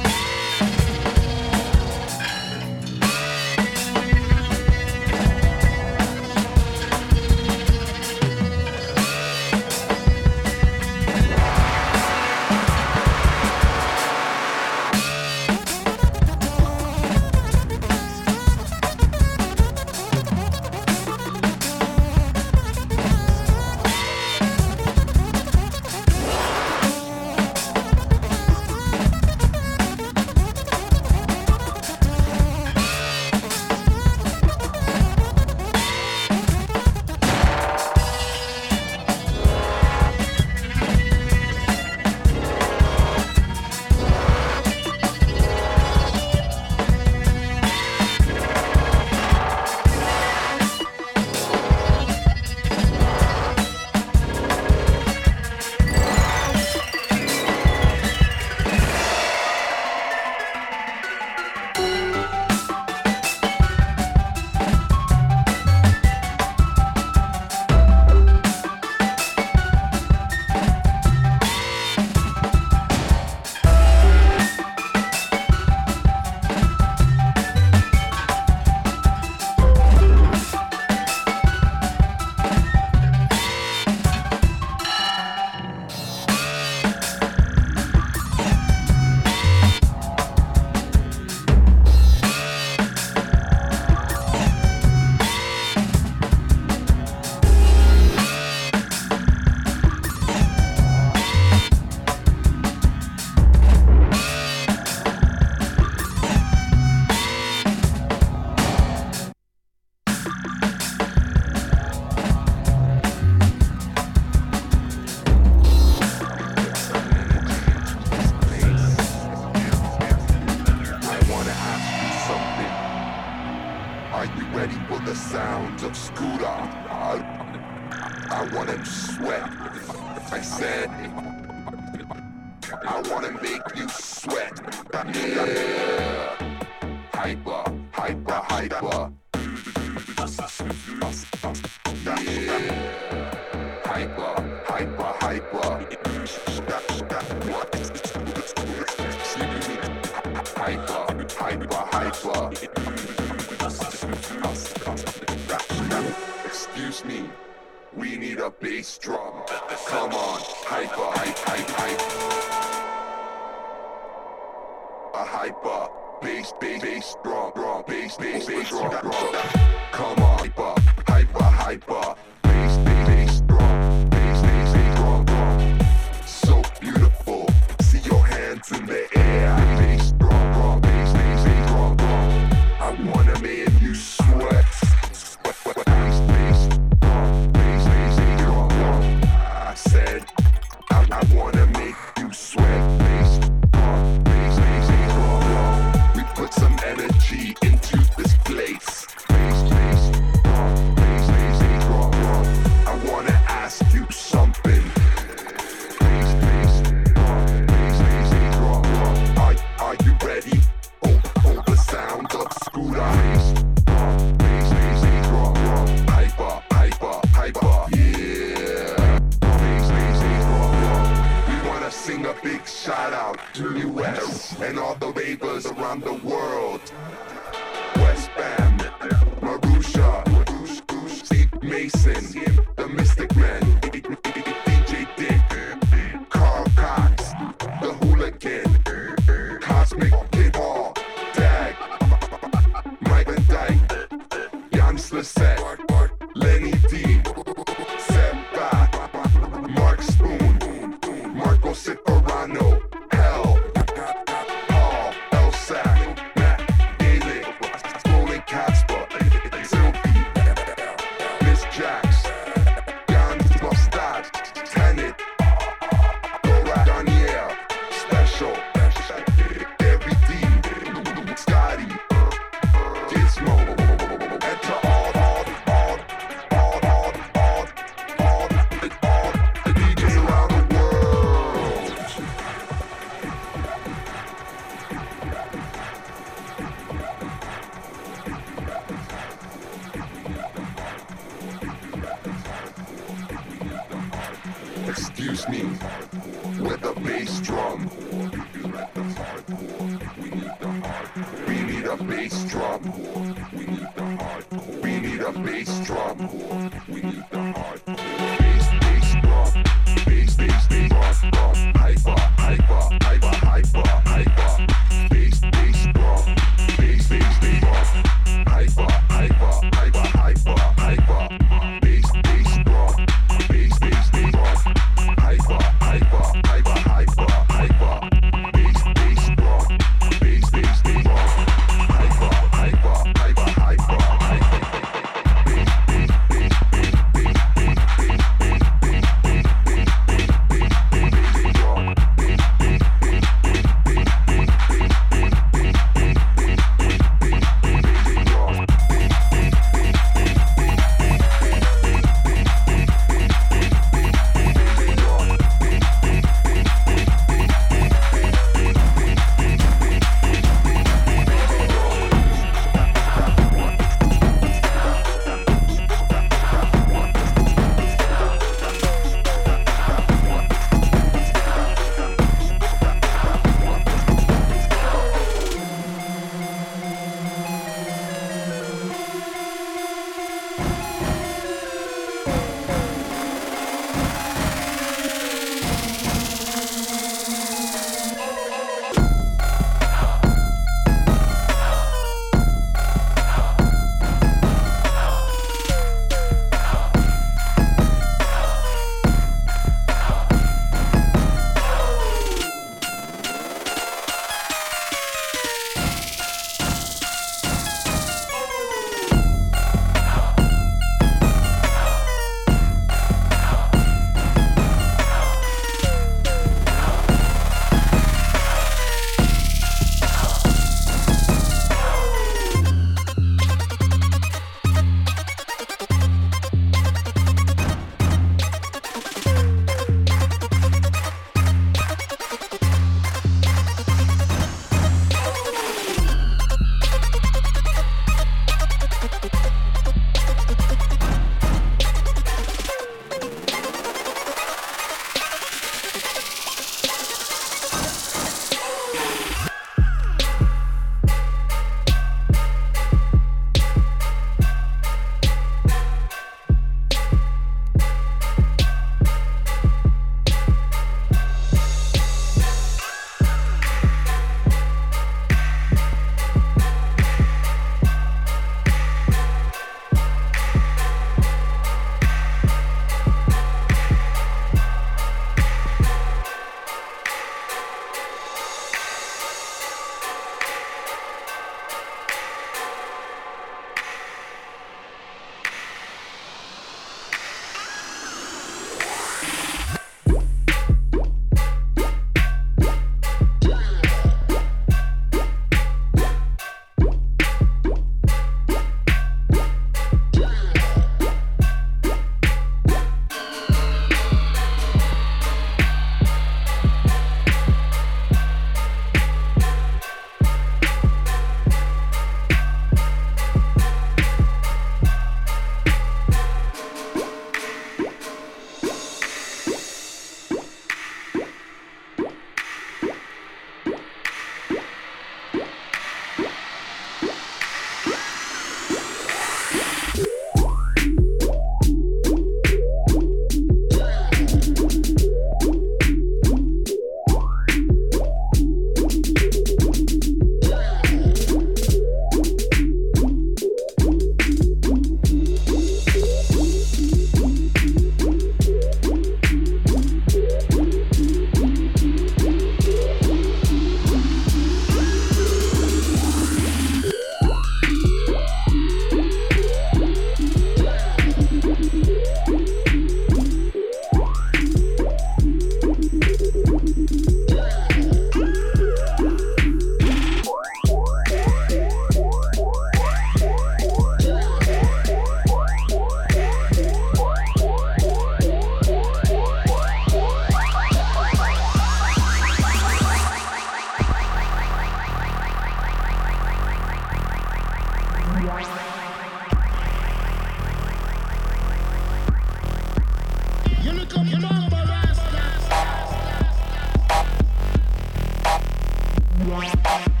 Música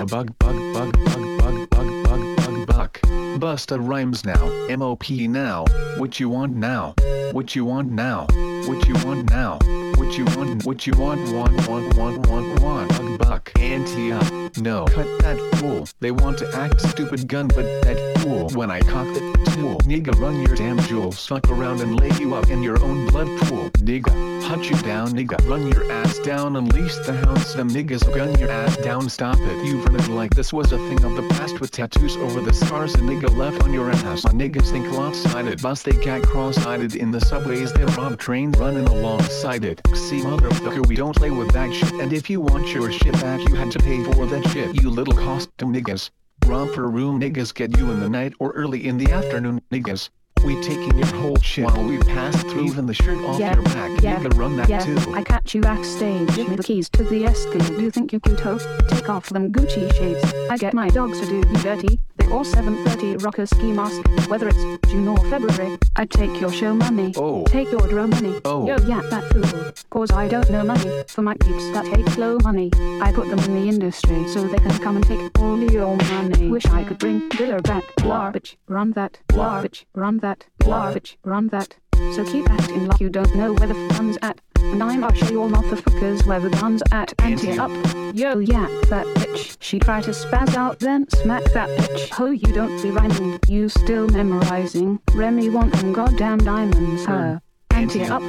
yeah, bug, bug, bug, bug, bug, bug, bug, bug, buck. Busta rhymes now, MOP now. What you want now? What you want now? What you want now? What you want? What you want? Want? Want? Want? Want? Want? Bug, buck. Ante up. No. Cut that fool. They want to act stupid gun, but that fool. When I cock that tool, nigga, run your damn jewels. Fuck around and lay you up in your own blood pool. Nigga, hunt you down, nigga. Run your ass down, unleash the hounds. Them niggas gun your ass down. Stop it. You've run it like this was a thing of the past with tattoos over the scars a nigga left on your ass. My niggas think lopsided. Bus they got cross-eyed in the subways. They rob trains running alongside it. See, motherfucker, we don't play with that shit. And if you want your shit back, you had to pay for that shit. You little costume niggas. Romper room niggas get you in the night or early in the afternoon niggas. We taking your whole shit while we pass through even the shirt off yeah, your back. yeah, Nigga, run that yeah. too. I catch you backstage. Give me the keys to the Escalade. Do you think you could host? Take off them Gucci shades. I get my dogs to do you dirty. All 730 rocker ski mask. Whether it's June or February, I take your show money. Oh. Take your drum money. Oh. Yo, yeah, that fool. Cause I don't know money. For my peeps that hate slow money. I put them in the industry so they can come and take all your money. Wish I could bring Diller back. Garbage. Run that. Garbage. Run that. Garbage. Run that. So keep acting like you don't know where the fun's at. And show you all motherfuckers where the gun's at. Ante up. Yo, yeah, that bitch. She try to spaz out, then smack that bitch. Oh, you don't be rhyming. You still memorizing. Remy want them goddamn diamonds. Her. Ante up.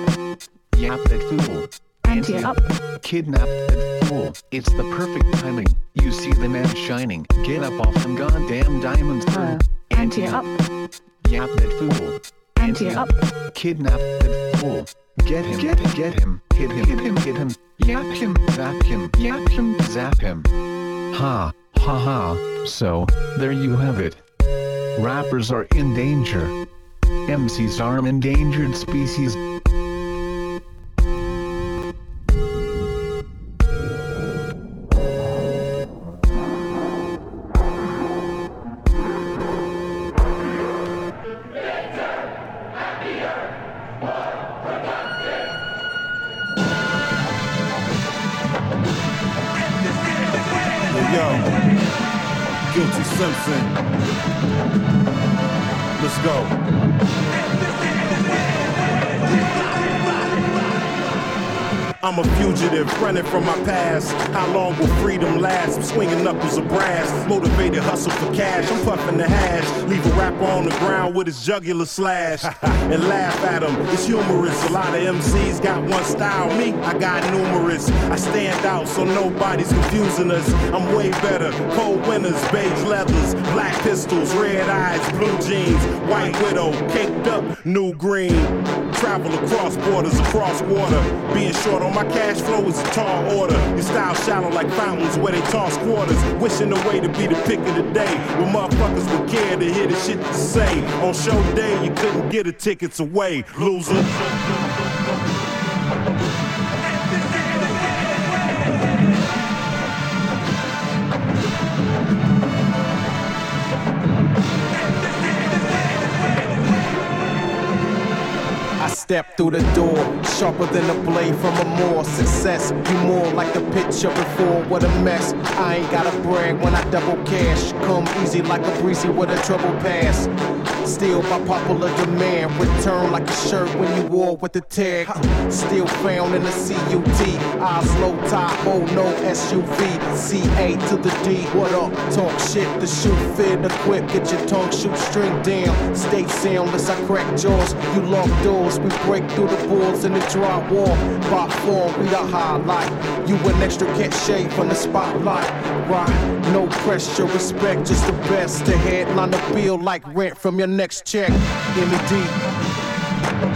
Yap that fool. Ante up. Kidnap that fool. It's the perfect timing. You see the man shining. Get up off them goddamn diamonds. Her. Ante up. Yap that fool. Ante up. Kidnap that fool. Get him. Get him. Get him. Hit him. Hit him. Hit him. Yap him. Zap him. Yap him. Zap him. Ha. Ha ha. So, there you have it. Rappers are in danger. MCs are an endangered species. Listen. Let's go. I'm a fugitive running from my past. How long will freedom last? I'm swinging knuckles of brass. Motivated hustle for cash. I'm puffing the hash. Leave a rapper on the ground with his jugular slash and laugh at him. It's humorous. A lot of MCs got one style. Me, I got numerous. I stand out so nobody's confusing us. I'm way better. Cold winters, beige leathers, black pistols, red eyes, blue jeans, white widow, caked up, new green. Travel across borders, across water. Being short on my cash flow is a tall order. Your style shallow like fountains where they toss quarters. Wishing away to be the pick of the day. Where motherfuckers would care to hear the shit to say. On show day, you couldn't get the tickets away, loser. Step through the door, sharper than a blade from a more success. You more like the picture before, what a mess. I ain't gotta brag when I double cash. Come easy like a breezy with a trouble pass. Still by popular demand. Return like a shirt when you wore with the tag. Still found in the CUT. Eyes low tie, oh no SUV. CA to the D. What up? Talk shit, the shoe fit, equip. Get your tongue shoot string down. Stay soundless, I crack jaws. You lock doors, we break through the boards in the drywall. By form, we the highlight. You an extra cachet from the spotlight. Right, no pressure, respect, just the best. The headline the bill like rent from your next check. MED.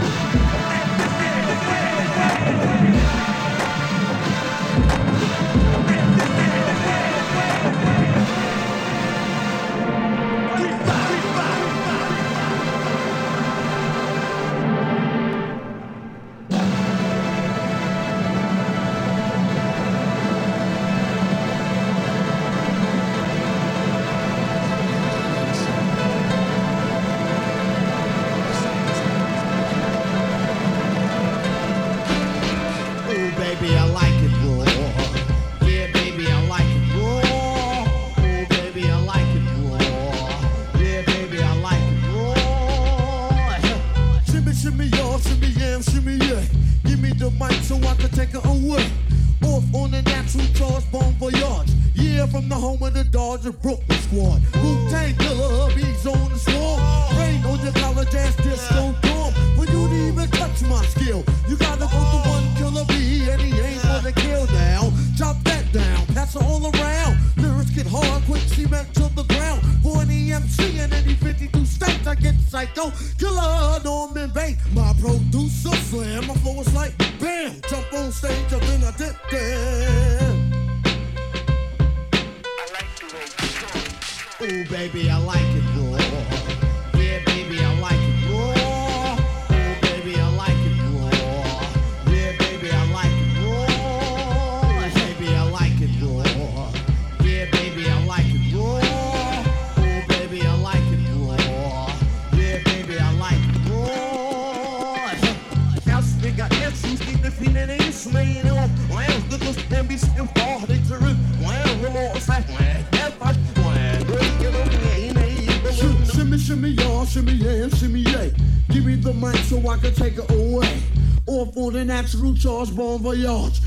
Charge, bon voyage.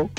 Know?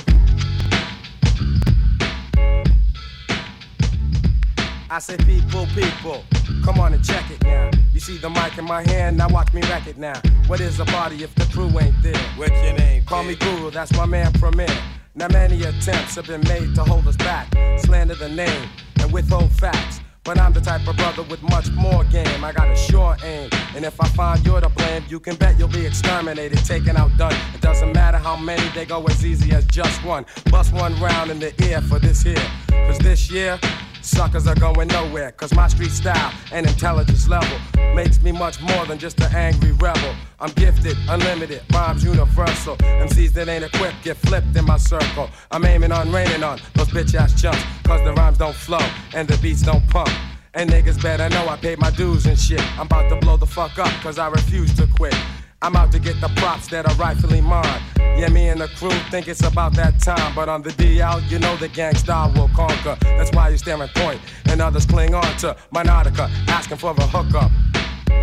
I say, people, people, come on and check it now. You see the mic in my hand, now watch me wreck it now. What is a party if the crew ain't there? What's your name? Call me Guru, that's my man Premier. Now many attempts have been made to hold us back, slander the name, and withhold facts. But I'm the type of brother with much more game. I got a sure aim, and if I find you're to blame, you can bet you'll be exterminated, taken out, done. It doesn't matter how many, they go as easy as just one. Bust one round in the ear for this here, cause this year. Suckers are going nowhere, cause my street style and intelligence level makes me much more than just an angry rebel. I'm gifted, unlimited, rhymes universal. MCs that ain't equipped get flipped in my circle. I'm aiming on, raining on those bitch ass chumps, cause the rhymes don't flow and the beats don't pump. And niggas better know I paid my dues and shit. I'm about to blow the fuck up, cause I refuse to quit. I'm out to get the props that are rightfully mine. Yeah, me and the crew think it's about that time. But on the DL, you know the gangsta will conquer. That's why you staring point and others cling on to my nautica, asking for a hookup.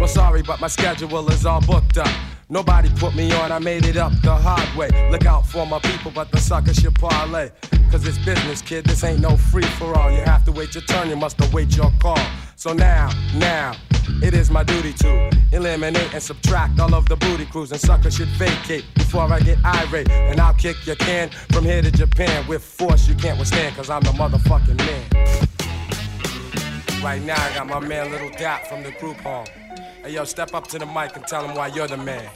Well, sorry, but my schedule is all booked up. Nobody put me on, I made it up the hard way. Look out for my people, but the suckers should parlay. Cause it's business, kid, this ain't no free for all. You have to wait your turn, you must await your call. So now, now, It is my duty to eliminate and subtract all of the booty crews and suckers should vacate before I get irate. And I'll kick your can from here to Japan with force you can't withstand, cause I'm the motherfucking man. Right now, I got my man Little Dap from the group home. Hey, yo, step up to the mic and tell him why you're the man.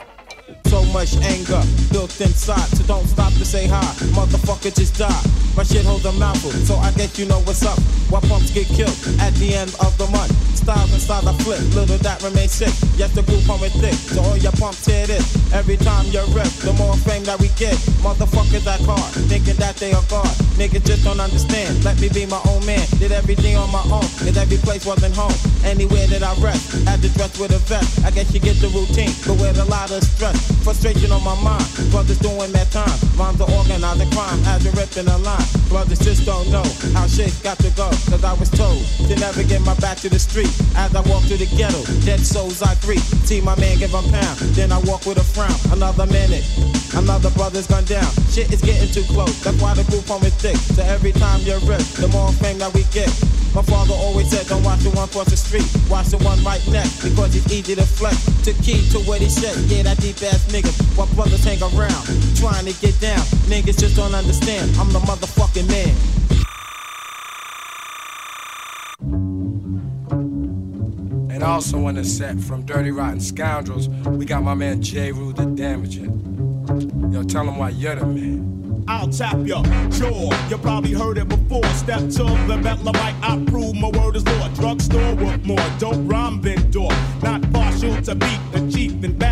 So much anger built inside, so don't stop to say hi. Motherfucker, just die. My shit holds a mouthful, so I guess you know what's up. Why pumps get killed at the end of the month? Styles inside I flip, little that remains sick. Yes, the Group Home is thick, so all your pumps hear this. Every time you rip, the more fame that we get. Motherfuckers act hard, thinking that they are God. Niggas just don't understand. Let me be my own man. Did everything on my own, cause every place wasn't home. Anywhere that I rest, had to dress with a vest. I guess you get the routine, but with a lot of stress. Frustration on my mind. Brothers doing that time. Rhymes are organizing crime as you're a line. Brothers just don't know how shit got to go. Cause I was told to never get my back to the street. As I walk through the ghetto, dead souls I greet. See my man give a pound. Then I walk with a frown. Another minute. Another brother's gone down. Shit is getting too close. That's why the group home is thick. So every time you're ripped, the more fame that we get. My father always said, don't watch the one cross the street. Watch the one right next. Because it's easy to flex. To key to what he said. Yeah, that deep ass nigga. While brothers hang around. Trying to get down. Niggas just don't understand. I'm the motherfucking man. And also on the set from Dirty Rotten Scoundrels, we got my man J. Rue the Damaging. Yo, tell him why you're the man. I'll tap your jaw. You probably heard it before. Step to the Butler mic, I prove my word is law. Drugstore with more dope rhyme vendor. Not partial to beat the chief ambassador. Niggas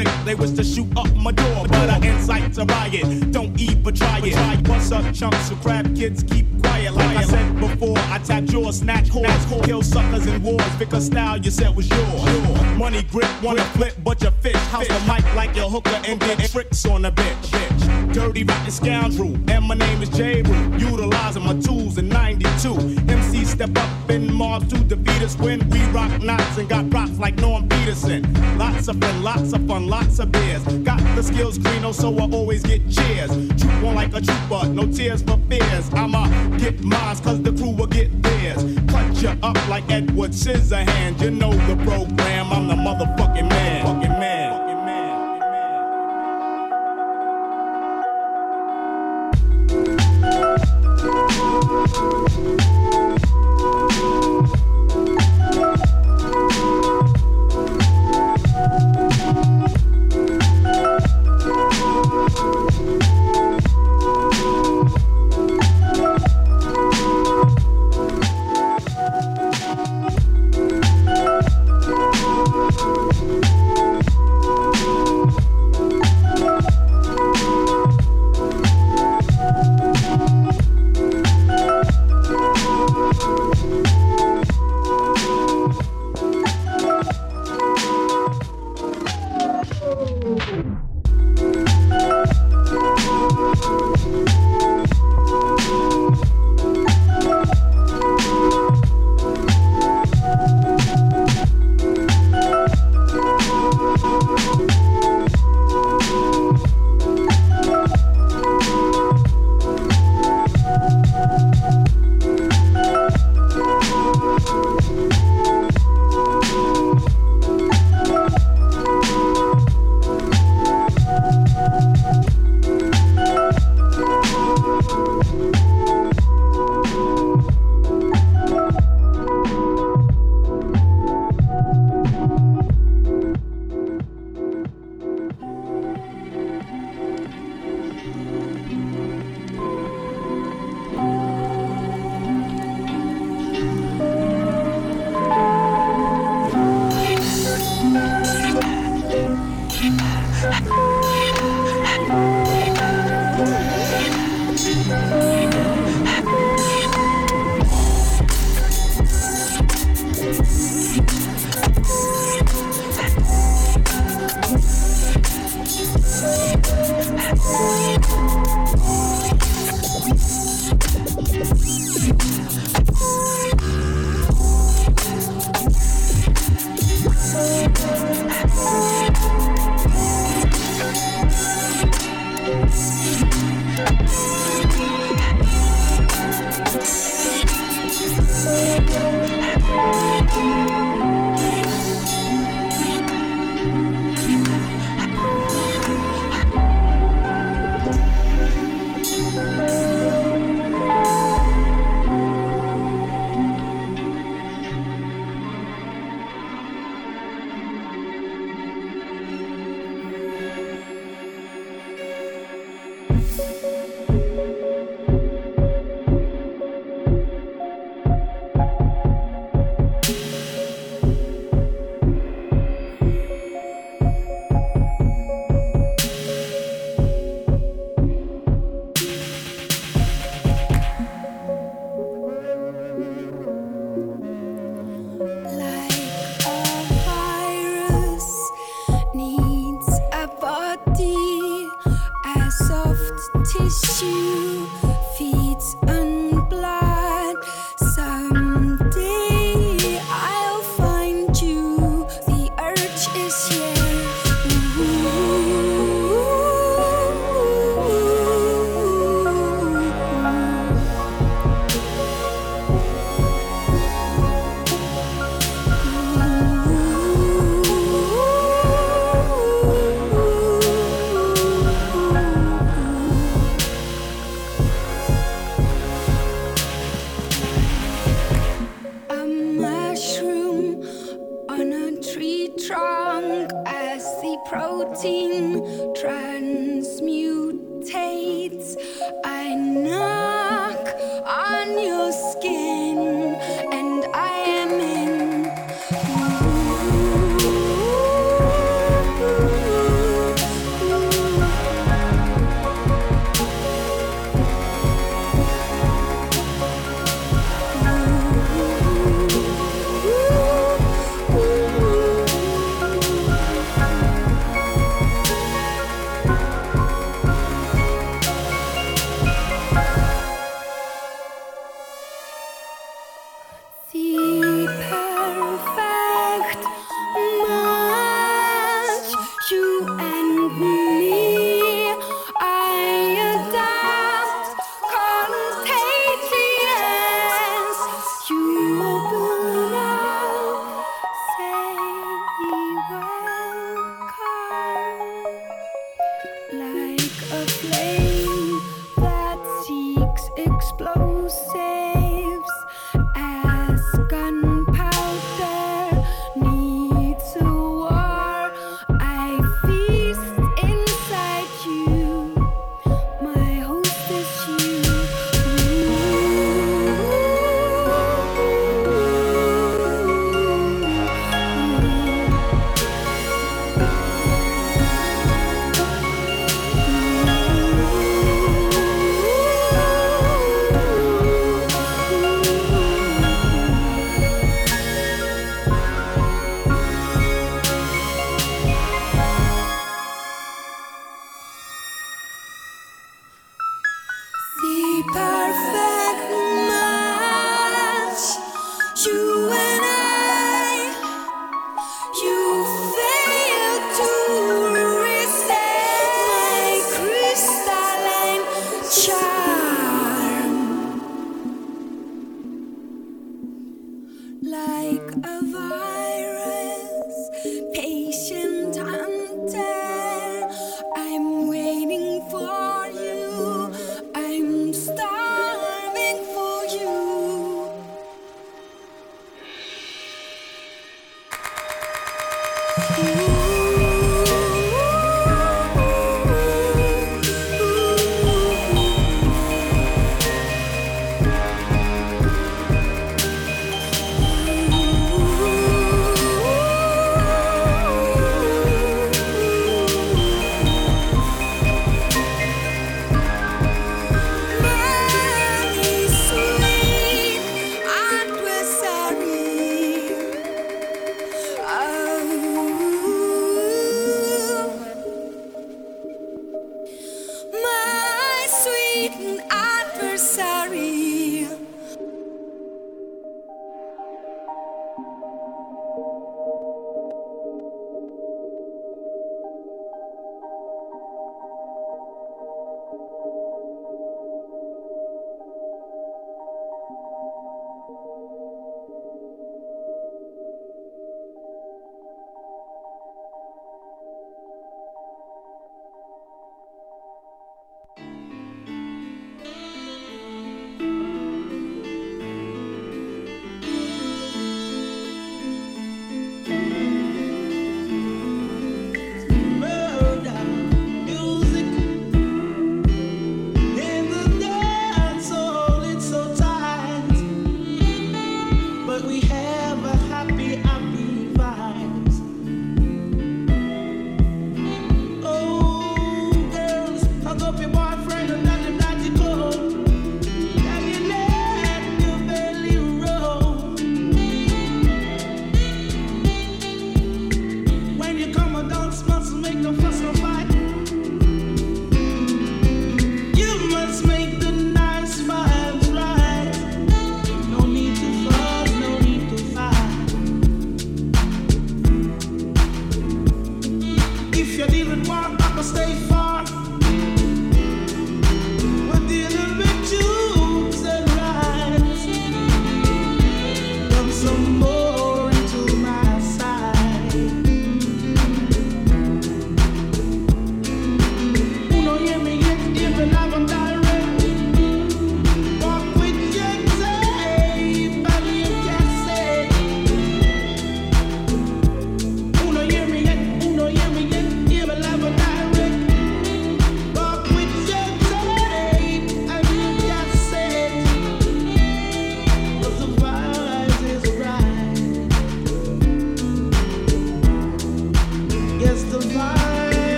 Flick, they wish to shoot up my door. But I incite to riot. Don't even try it. Bust up chunks of crap kids keep quiet. Like I said before, I tap jaws, snatch whores, kill suckers in wars. Because style you said was yours. Money grip, wanna flip, but you fish. House the mic like your hooker and did tricks on a bitch. Dirty rotten scoundrel, and my name is J. Utilizing my tools in 92. MC step up in Mars to defeat us when we rock knots and got rocks like Norm Peterson. Lots of fun, lots of fun, lots of beers. Got the skills, Greeno, oh, so I always get cheers. Troop on like a trooper, no tears for fears. I'ma get mines, cause the crew will get theirs. Cut you up like Edward Scissorhands. You know the program, I'm the motherfucking man.